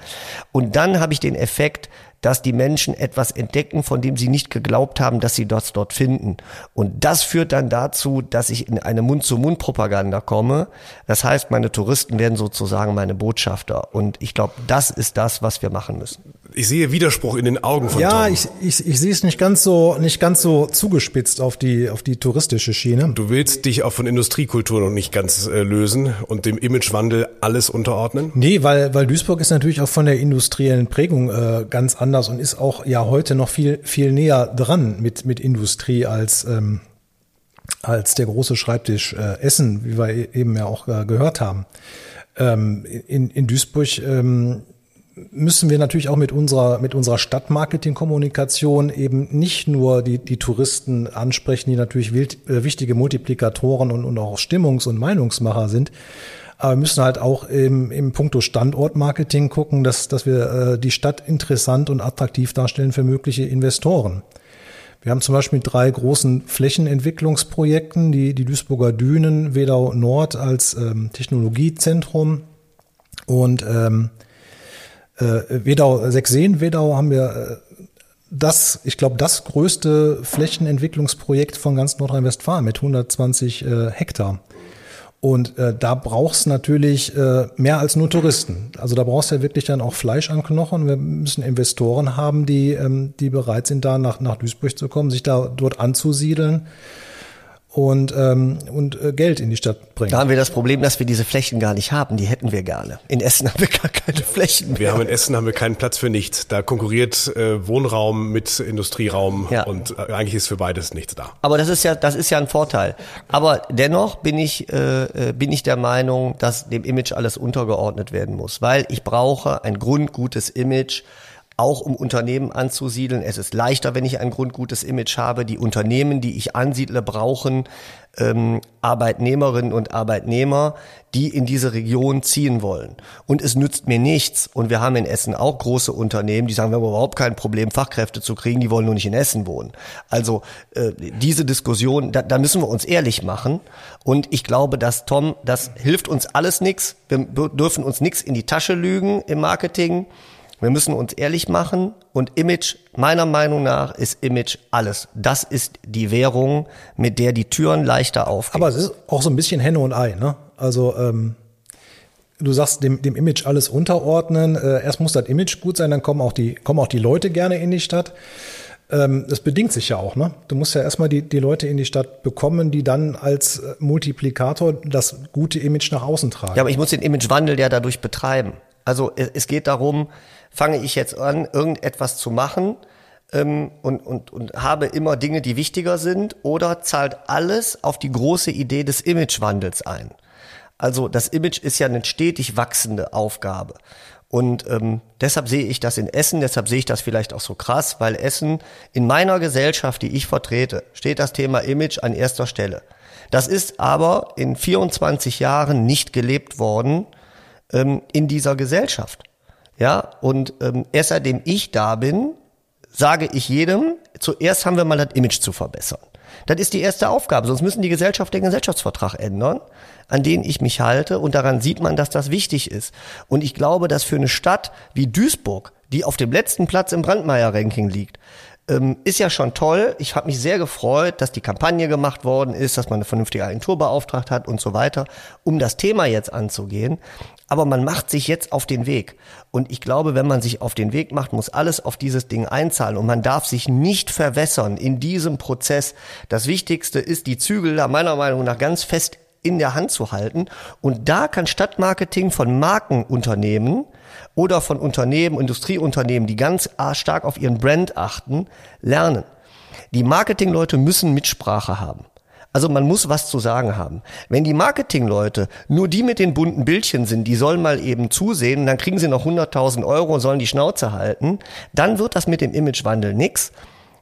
Und dann habe ich den Effekt, dass die Menschen etwas entdecken, von dem sie nicht geglaubt haben, dass sie das dort finden. Und das führt dann dazu, dass ich in eine Mund-zu-Mund-Propaganda komme. Das heißt, meine Touristen werden sozusagen meine Botschafter. Und ich glaube, das ist das, was wir machen müssen. Ich sehe Widerspruch in den Augen von Ja, Tom. ich, ich, ich sehe es nicht ganz so nicht ganz so zugespitzt auf die auf die touristische Schiene. Du willst dich auch von Industriekultur noch nicht ganz äh, lösen und dem Imagewandel alles unterordnen? Nee, weil weil Duisburg ist natürlich auch von der industriellen Prägung äh, ganz anders und ist auch ja heute noch viel viel näher dran mit mit Industrie als ähm, als der große Schreibtisch äh, Essen, wie wir e- eben ja auch äh, gehört haben. Ähm, in, in Duisburg ähm, müssen wir natürlich auch mit unserer, mit unserer Stadtmarketing-Kommunikation eben nicht nur die, die Touristen ansprechen, die natürlich wild, äh, wichtige Multiplikatoren und, und auch Stimmungs- und Meinungsmacher sind. Aber müssen halt auch im, im Punkto Standortmarketing gucken, dass, dass wir äh, die Stadt interessant und attraktiv darstellen für mögliche Investoren. Wir haben zum Beispiel drei großen Flächenentwicklungsprojekten, die, die Duisburger Dünen, Wedau Nord als ähm, Technologiezentrum und ähm, äh, Wedau, Sechseen, Wedau haben wir äh, das, ich glaube, das größte Flächenentwicklungsprojekt von ganz Nordrhein-Westfalen mit 120 äh, Hektar. Und äh, da brauchst natürlich äh, mehr als nur Touristen. Also da brauchst du ja wirklich dann auch Fleisch an Knochen. Wir müssen Investoren haben, die, ähm, die bereit sind, da nach, nach Duisburg zu kommen, sich da dort anzusiedeln und, ähm, und äh, Geld in die Stadt bringen. Da haben wir das Problem, dass wir diese Flächen gar nicht haben. Die hätten wir gerne. In Essen haben wir gar keine Flächen mehr. Wir haben in Essen haben wir keinen Platz für nichts. Da konkurriert äh, Wohnraum mit Industrieraum Ja. und äh, eigentlich ist für beides nichts da. Aber das ist ja, das ist ja ein Vorteil. Aber dennoch bin ich, äh, äh, bin ich der Meinung, dass dem Image alles untergeordnet werden muss, weil ich brauche ein grundgutes Image auch um Unternehmen anzusiedeln. Es ist leichter, wenn ich ein grundgutes Image habe. Die Unternehmen, die ich ansiedle, brauchen ähm, Arbeitnehmerinnen und Arbeitnehmer, die in diese Region ziehen wollen. Und es nützt mir nichts. Und wir haben in Essen auch große Unternehmen, die sagen, wir haben überhaupt kein Problem, Fachkräfte zu kriegen, die wollen nur nicht in Essen wohnen. Also äh, diese Diskussion, da, da müssen wir uns ehrlich machen. Und ich glaube, dass Tom, das hilft uns alles nichts. Wir dürfen uns nichts in die Tasche lügen im Marketing. Wir müssen uns ehrlich machen und Image, meiner Meinung nach, ist Image alles. Das ist die Währung, mit der die Türen leichter aufgehen. Aber es ist auch so ein bisschen Henne und Ei, ne? Also ähm, du sagst dem, dem Image alles unterordnen. Äh, erst muss das Image gut sein, dann kommen auch die, kommen auch die Leute gerne in die Stadt. Ähm, das bedingt sich ja auch, ne? Du musst ja erstmal die, die Leute in die Stadt bekommen, die dann als äh, Multiplikator das gute Image nach außen tragen. Ja, aber ich muss den Imagewandel ja dadurch betreiben. Also es geht darum, fange ich jetzt an, irgendetwas zu machen ähm, und, und, und habe immer Dinge, die wichtiger sind, oder zahlt alles auf die große Idee des Imagewandels ein? Also das Image ist ja eine stetig wachsende Aufgabe. Und ähm, deshalb sehe ich das in Essen, deshalb sehe ich das vielleicht auch so krass, weil Essen in meiner Gesellschaft, die ich vertrete, steht das Thema Image an erster Stelle. Das ist aber in 24 Jahren nicht gelebt worden ähm, in dieser Gesellschaft. Ja, und ähm, erst seitdem ich da bin, sage ich jedem, zuerst haben wir mal das Image zu verbessern. Das ist die erste Aufgabe, sonst müssen die Gesellschaft den Gesellschaftsvertrag ändern, an den ich mich halte und daran sieht man, dass das wichtig ist. Und ich glaube, dass für eine Stadt wie Duisburg, die auf dem letzten Platz im Brandmeier-Ranking liegt, ähm, ist ja schon toll. Ich habe mich sehr gefreut, dass die Kampagne gemacht worden ist, dass man eine vernünftige Agentur beauftragt hat und so weiter, um das Thema jetzt anzugehen. Aber man macht sich jetzt auf den Weg. Und ich glaube, wenn man sich auf den Weg macht, muss alles auf dieses Ding einzahlen. Und man darf sich nicht verwässern in diesem Prozess. Das Wichtigste ist, die Zügel da meiner Meinung nach ganz fest in der Hand zu halten. Und da kann Stadtmarketing von Markenunternehmen oder von Unternehmen, Industrieunternehmen, die ganz stark auf ihren Brand achten, lernen. Die Marketingleute müssen Mitsprache haben. Also man muss was zu sagen haben. Wenn die Marketingleute nur die mit den bunten Bildchen sind, die sollen mal eben zusehen, dann kriegen sie noch 100.000 Euro und sollen die Schnauze halten, dann wird das mit dem Imagewandel nix.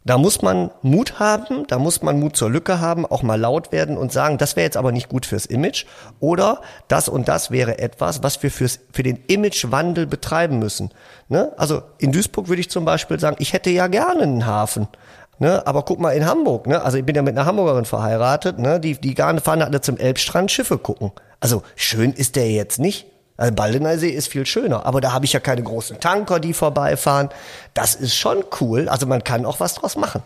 Da muss man Mut haben, da muss man Mut zur Lücke haben, auch mal laut werden und sagen, das wäre jetzt aber nicht gut fürs Image oder das und das wäre etwas, was wir fürs, für den Imagewandel betreiben müssen. Ne? Also in Duisburg würde ich zum Beispiel sagen, ich hätte ja gerne einen Hafen. Ne, aber guck mal in Hamburg, ne? Also ich bin ja mit einer Hamburgerin verheiratet, ne? Die, die gerne fahren alle zum Elbstrand Schiffe gucken. Also schön ist der jetzt nicht. Also Baldener See ist viel schöner, aber da habe ich ja keine großen Tanker, die vorbeifahren. Das ist schon cool. Also man kann auch was draus machen.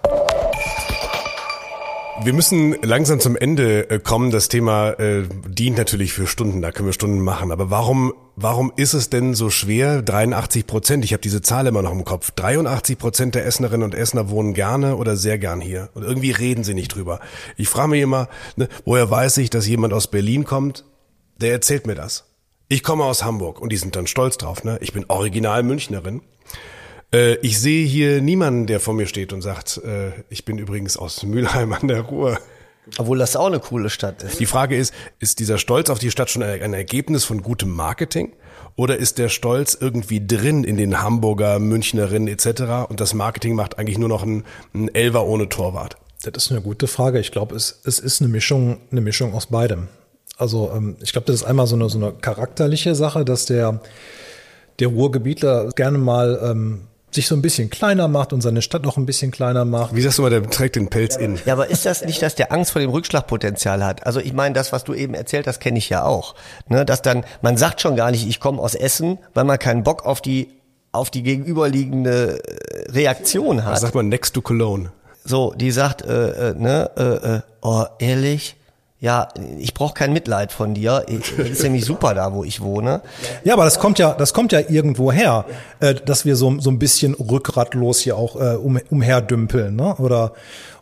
Wir müssen langsam zum Ende äh, kommen. Das Thema äh, dient natürlich für Stunden, da können wir Stunden machen. Aber warum, warum ist es denn so schwer? 83 Prozent, ich habe diese Zahl immer noch im Kopf. 83 Prozent der Essenerinnen und Essener wohnen gerne oder sehr gern hier. Und irgendwie reden sie nicht drüber. Ich frage mich immer, ne, woher weiß ich, dass jemand aus Berlin kommt? Der erzählt mir das. Ich komme aus Hamburg und die sind dann stolz drauf. Ne? Ich bin original Münchnerin. Äh, ich sehe hier niemanden, der vor mir steht und sagt, äh, ich bin übrigens aus Mülheim an der Ruhr. Obwohl das auch eine coole Stadt ist. Die Frage ist, ist dieser Stolz auf die Stadt schon ein Ergebnis von gutem Marketing? Oder ist der Stolz irgendwie drin in den Hamburger, Münchnerinnen etc. und das Marketing macht eigentlich nur noch einen, einen Elver ohne Torwart? Das ist eine gute Frage. Ich glaube, es, es ist eine Mischung, eine Mischung aus beidem. Also ähm, ich glaube, das ist einmal so eine, so eine charakterliche Sache, dass der, der Ruhrgebietler gerne mal ähm, sich so ein bisschen kleiner macht und seine Stadt auch ein bisschen kleiner macht. Wie sagst du mal, der trägt den Pelz in. Ja, aber ist das nicht, dass der Angst vor dem Rückschlagpotenzial hat? Also ich meine, das, was du eben erzählt hast, kenne ich ja auch. Ne, dass dann, man sagt schon gar nicht, ich komme aus Essen, weil man keinen Bock auf die, auf die gegenüberliegende äh, Reaktion hat. Was sagt man next to Cologne? So, die sagt, äh, äh, ne, äh, äh, oh, ehrlich, ja, ich brauche kein Mitleid von dir. Ich, ist nämlich super da, wo ich wohne. Ja, aber das kommt ja, das kommt ja irgendwo her, äh, dass wir so, so ein bisschen rückgratlos hier auch äh, um, umherdümpeln, ne? Oder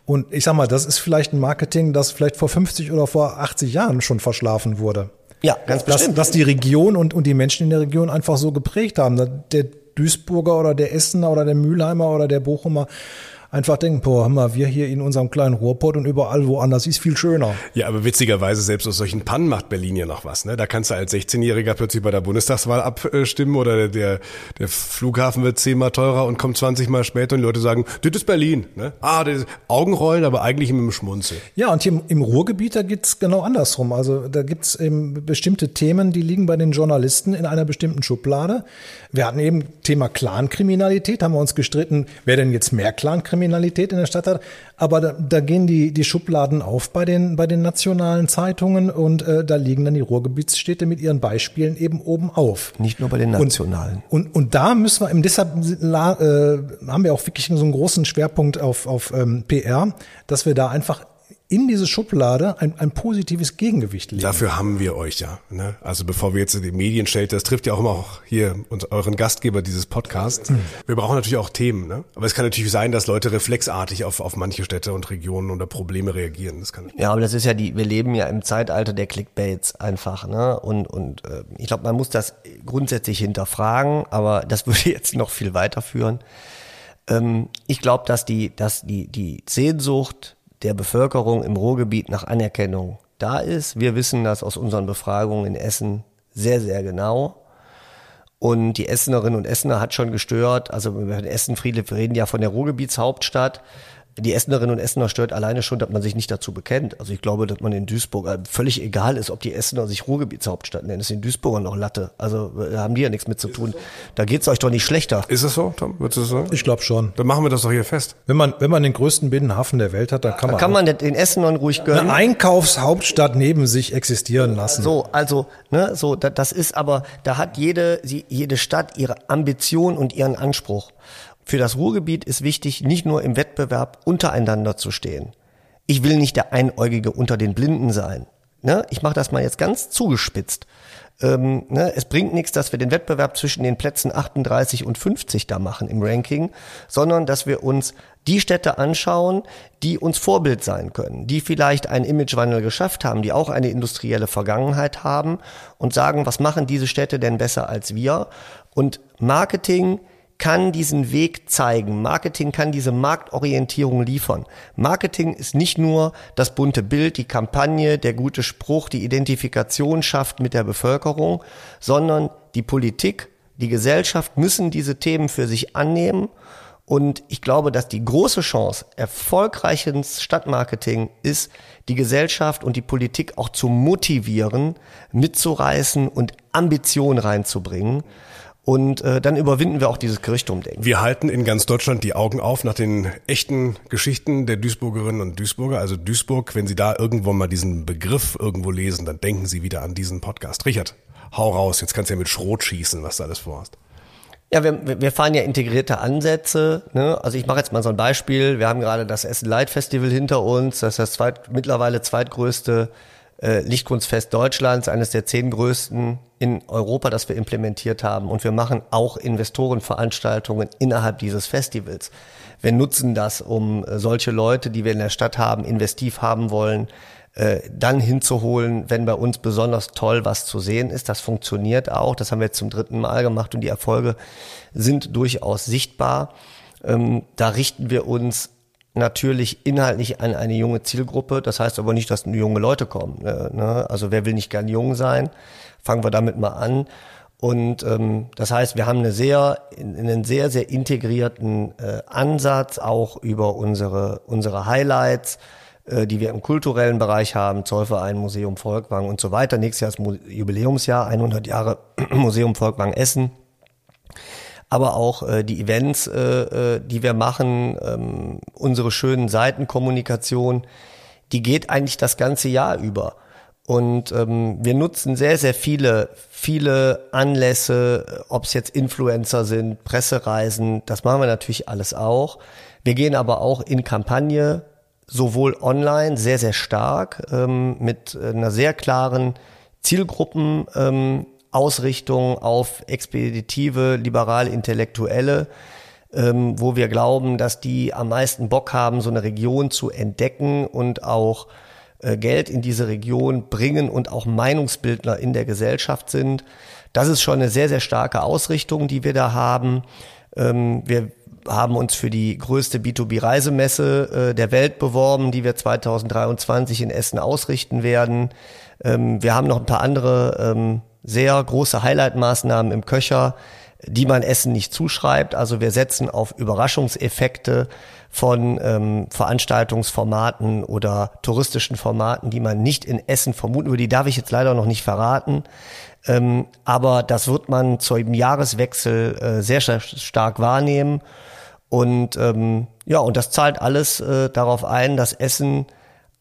und ich sag mal, das ist vielleicht ein Marketing, das vielleicht vor 50 oder vor 80 Jahren schon verschlafen wurde. Ja, ganz bestimmt. Dass, dass die Region und, und die Menschen in der Region einfach so geprägt haben. Der Duisburger oder der Essener oder der Mülheimer oder der Bochumer einfach denken, boah, haben wir hier in unserem kleinen Ruhrpott und überall woanders ist viel schöner. Ja, aber witzigerweise, selbst aus solchen Pannen macht Berlin ja noch was. Ne? Da kannst du als 16-Jähriger plötzlich bei der Bundestagswahl abstimmen oder der, der Flughafen wird zehnmal teurer und kommt 20 Mal später und die Leute sagen, das ist Berlin. Ne? Ah, das ist Augenrollen, aber eigentlich mit dem Schmunzel. Ja, und hier im Ruhrgebiet, da geht's genau andersrum. Also da gibt's eben bestimmte Themen, die liegen bei den Journalisten in einer bestimmten Schublade. Wir hatten eben Thema Clankriminalität, haben wir uns gestritten, wer denn jetzt mehr Clankriminalität in der Stadt hat. Aber da, da gehen die, die Schubladen auf bei den, bei den nationalen Zeitungen und äh, da liegen dann die Ruhrgebietsstädte mit ihren Beispielen eben oben auf. Nicht nur bei den nationalen. Und, und, und da müssen wir, deshalb äh, haben wir auch wirklich so einen großen Schwerpunkt auf, auf ähm, PR, dass wir da einfach in diese Schublade ein, ein positives Gegengewicht legen. Dafür haben wir euch ja. Ne? Also bevor wir jetzt in die Medien stellt, das trifft ja auch immer auch hier uns, euren Gastgeber dieses Podcasts. Mhm. Wir brauchen natürlich auch Themen. Ne? Aber es kann natürlich sein, dass Leute reflexartig auf, auf manche Städte und Regionen oder Probleme reagieren. Das kann ja, aber das ist ja die, wir leben ja im Zeitalter der Clickbaits einfach. Ne? Und, und äh, ich glaube, man muss das grundsätzlich hinterfragen, aber das würde jetzt noch viel weiterführen. Ähm, ich glaube, dass die, dass die, die Sehnsucht der Bevölkerung im Ruhrgebiet nach Anerkennung da ist. Wir wissen das aus unseren Befragungen in Essen sehr, sehr genau. Und die Essenerinnen und Essener hat schon gestört, also Essen, Friedle, wir reden ja von der Ruhrgebietshauptstadt die Essenerinnen und Essener stört alleine schon, dass man sich nicht dazu bekennt. Also ich glaube, dass man in Duisburg äh, völlig egal ist, ob die Essener sich Ruhrgebietshauptstadt nennen. Das ist in Duisburg noch Latte. Also da äh, haben die ja nichts mit zu tun. Da geht's euch doch nicht schlechter. Ist es so, Tom? Würdest du sagen? Ich glaube schon. Dann machen wir das doch hier fest. Wenn man, wenn man den größten Binnenhafen der Welt hat, dann kann man. kann man den Essenern ruhig gönnen. Eine Einkaufshauptstadt neben sich existieren lassen. So, also, ne, so, das ist aber, da hat jede, jede Stadt ihre Ambition und ihren Anspruch. Für das Ruhrgebiet ist wichtig, nicht nur im Wettbewerb untereinander zu stehen. Ich will nicht der Einäugige unter den Blinden sein. Ne? Ich mache das mal jetzt ganz zugespitzt. Ähm, ne? Es bringt nichts, dass wir den Wettbewerb zwischen den Plätzen 38 und 50 da machen im Ranking, sondern dass wir uns die Städte anschauen, die uns Vorbild sein können, die vielleicht einen Imagewandel geschafft haben, die auch eine industrielle Vergangenheit haben und sagen, was machen diese Städte denn besser als wir? Und Marketing kann diesen Weg zeigen. Marketing kann diese Marktorientierung liefern. Marketing ist nicht nur das bunte Bild, die Kampagne, der gute Spruch, die Identifikation schafft mit der Bevölkerung, sondern die Politik, die Gesellschaft müssen diese Themen für sich annehmen. Und ich glaube, dass die große Chance erfolgreiches Stadtmarketing ist, die Gesellschaft und die Politik auch zu motivieren, mitzureißen und Ambition reinzubringen. Und äh, dann überwinden wir auch dieses Kirchturmdenken. Wir halten in ganz Deutschland die Augen auf nach den echten Geschichten der Duisburgerinnen und Duisburger. Also Duisburg, wenn Sie da irgendwo mal diesen Begriff irgendwo lesen, dann denken Sie wieder an diesen Podcast. Richard, hau raus, jetzt kannst du ja mit Schrot schießen, was du alles vorhast. Ja, wir, wir fahren ja integrierte Ansätze. Ne? Also ich mache jetzt mal so ein Beispiel. Wir haben gerade das Essen Light Festival hinter uns. Das ist das zweit, mittlerweile zweitgrößte äh, Lichtkunstfest Deutschlands, eines der zehn größten in Europa, das wir implementiert haben. Und wir machen auch Investorenveranstaltungen innerhalb dieses Festivals. Wir nutzen das, um äh, solche Leute, die wir in der Stadt haben, investiv haben wollen, äh, dann hinzuholen, wenn bei uns besonders toll was zu sehen ist. Das funktioniert auch. Das haben wir jetzt zum dritten Mal gemacht und die Erfolge sind durchaus sichtbar. Ähm, da richten wir uns natürlich inhaltlich an eine junge Zielgruppe. Das heißt aber nicht, dass nur junge Leute kommen. Ne? ne? Also wer will nicht gern jung sein? Fangen wir damit mal an. Und ähm, das heißt, wir haben eine sehr, einen sehr, sehr integrierten äh, Ansatz auch über unsere, unsere Highlights, äh, die wir im kulturellen Bereich haben, Zollverein, Museum Volkwang und so weiter. Nächstes Jahr ist Jubiläumsjahr, 100 Jahre Museum Volkwang Essen aber auch äh, die Events, äh, äh, die wir machen, ähm, unsere schönen Seitenkommunikation, die geht eigentlich das ganze Jahr über. Und ähm, wir nutzen sehr, sehr viele, viele Anlässe, ob es jetzt Influencer sind, Pressereisen, das machen wir natürlich alles auch. Wir gehen aber auch in Kampagne, sowohl online, sehr, sehr stark, ähm, mit einer sehr klaren Zielgruppen. Ähm, Ausrichtung auf expeditive, liberale Intellektuelle, ähm, wo wir glauben, dass die am meisten Bock haben, so eine Region zu entdecken und auch äh, Geld in diese Region bringen und auch Meinungsbildner in der Gesellschaft sind. Das ist schon eine sehr, sehr starke Ausrichtung, die wir da haben. Ähm, wir haben uns für die größte B2B-Reisemesse äh, der Welt beworben, die wir 2023 in Essen ausrichten werden. Ähm, wir haben noch ein paar andere ähm, sehr große Highlight-Maßnahmen im Köcher, die man Essen nicht zuschreibt. Also wir setzen auf Überraschungseffekte von ähm, Veranstaltungsformaten oder touristischen Formaten, die man nicht in Essen vermuten würde. Die darf ich jetzt leider noch nicht verraten. Ähm, aber das wird man zum Jahreswechsel äh, sehr stark wahrnehmen. Und ähm, ja, und das zahlt alles äh, darauf ein, dass Essen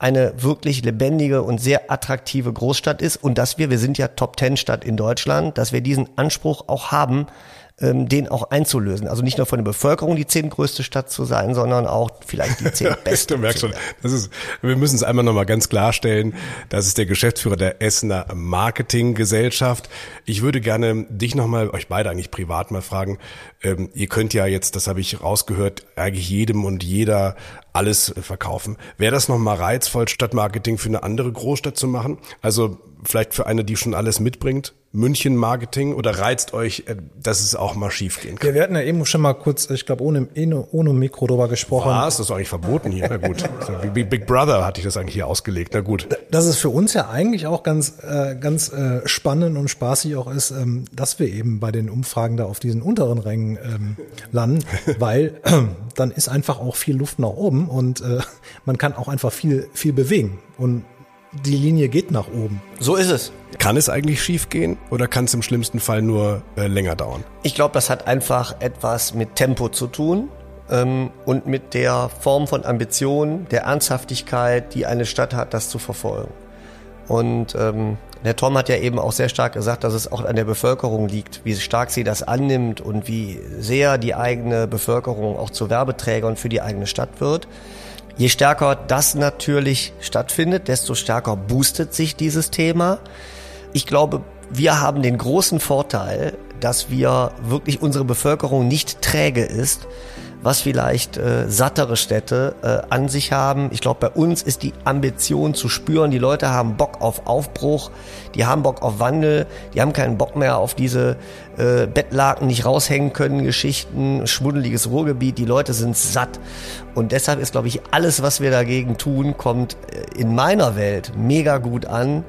eine wirklich lebendige und sehr attraktive Großstadt ist und dass wir, wir sind ja Top Ten Stadt in Deutschland, dass wir diesen Anspruch auch haben, ähm, den auch einzulösen. Also nicht nur von der Bevölkerung die zehntgrößte Stadt zu sein, sondern auch vielleicht die zehn beste. du merkst schon, das ist, wir müssen es einmal nochmal ganz klarstellen. Das ist der Geschäftsführer der Essener Marketinggesellschaft. Ich würde gerne dich nochmal, euch beide eigentlich privat mal fragen. Ähm, ihr könnt ja jetzt, das habe ich rausgehört, eigentlich jedem und jeder alles verkaufen. Wäre das nochmal reizvoll, Stadtmarketing für eine andere Großstadt zu machen? Also vielleicht für eine, die schon alles mitbringt? München-Marketing oder reizt euch, äh, dass es auch mal schief gehen kann? Ja, wir hatten ja eben schon mal kurz, ich glaube, ohne, ohne Mikro drüber gesprochen. Was? Das ist eigentlich verboten hier. Na gut. Wie Big Brother hatte ich das eigentlich hier ausgelegt. Na gut. Das ist für uns ja eigentlich auch ganz, äh, ganz äh, spannend und spaßig auch ist, ähm, dass wir eben bei den Umfragen da auf diesen unteren Rängen ähm, landen, weil äh, dann ist einfach auch viel Luft nach oben und man kann auch einfach viel, viel bewegen. Und die Linie geht nach oben. So ist es. Kann es eigentlich schief gehen oder kann es im schlimmsten Fall nur äh, länger dauern? Ich glaube, das hat einfach etwas mit Tempo zu tun ähm, und mit der Form von Ambition, der Ernsthaftigkeit, die eine Stadt hat, das zu verfolgen. Und ähm, der Tom hat ja eben auch sehr stark gesagt, dass es auch an der Bevölkerung liegt, wie stark sie das annimmt und wie sehr die eigene Bevölkerung auch zu Werbeträgern für die eigene Stadt wird. Je stärker das natürlich stattfindet, desto stärker boostet sich dieses Thema. Ich glaube, wir haben den großen Vorteil, dass wir wirklich unsere Bevölkerung nicht träge ist, was vielleicht äh, sattere Städte äh, an sich haben. Ich glaube, bei uns ist die Ambition zu spüren. Die Leute haben Bock auf Aufbruch, die haben Bock auf Wandel, die haben keinen Bock mehr auf diese äh, Bettlaken nicht raushängen können, Geschichten, schmuddeliges Ruhrgebiet. Die Leute sind satt. Und deshalb ist, glaube ich, alles, was wir dagegen tun, kommt äh, in meiner Welt mega gut an.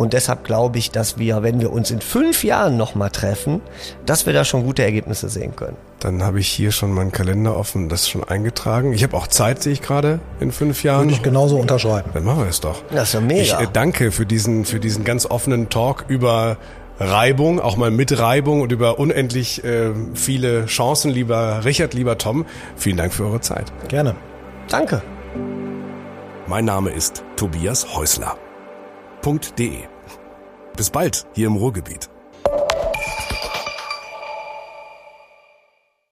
Und deshalb glaube ich, dass wir, wenn wir uns in fünf Jahren nochmal treffen, dass wir da schon gute Ergebnisse sehen können. Dann habe ich hier schon meinen Kalender offen, das schon eingetragen. Ich habe auch Zeit, sehe ich gerade, in fünf Jahren. Würde ich genauso unterschreiben. Dann machen wir es doch. Das ist ja mega. Ich äh, danke für diesen, für diesen ganz offenen Talk über Reibung, auch mal mit Reibung und über unendlich äh, viele Chancen, lieber Richard, lieber Tom. Vielen Dank für eure Zeit. Gerne. Danke. Mein Name ist Tobias Häusler. .de. Bis bald hier im Ruhrgebiet.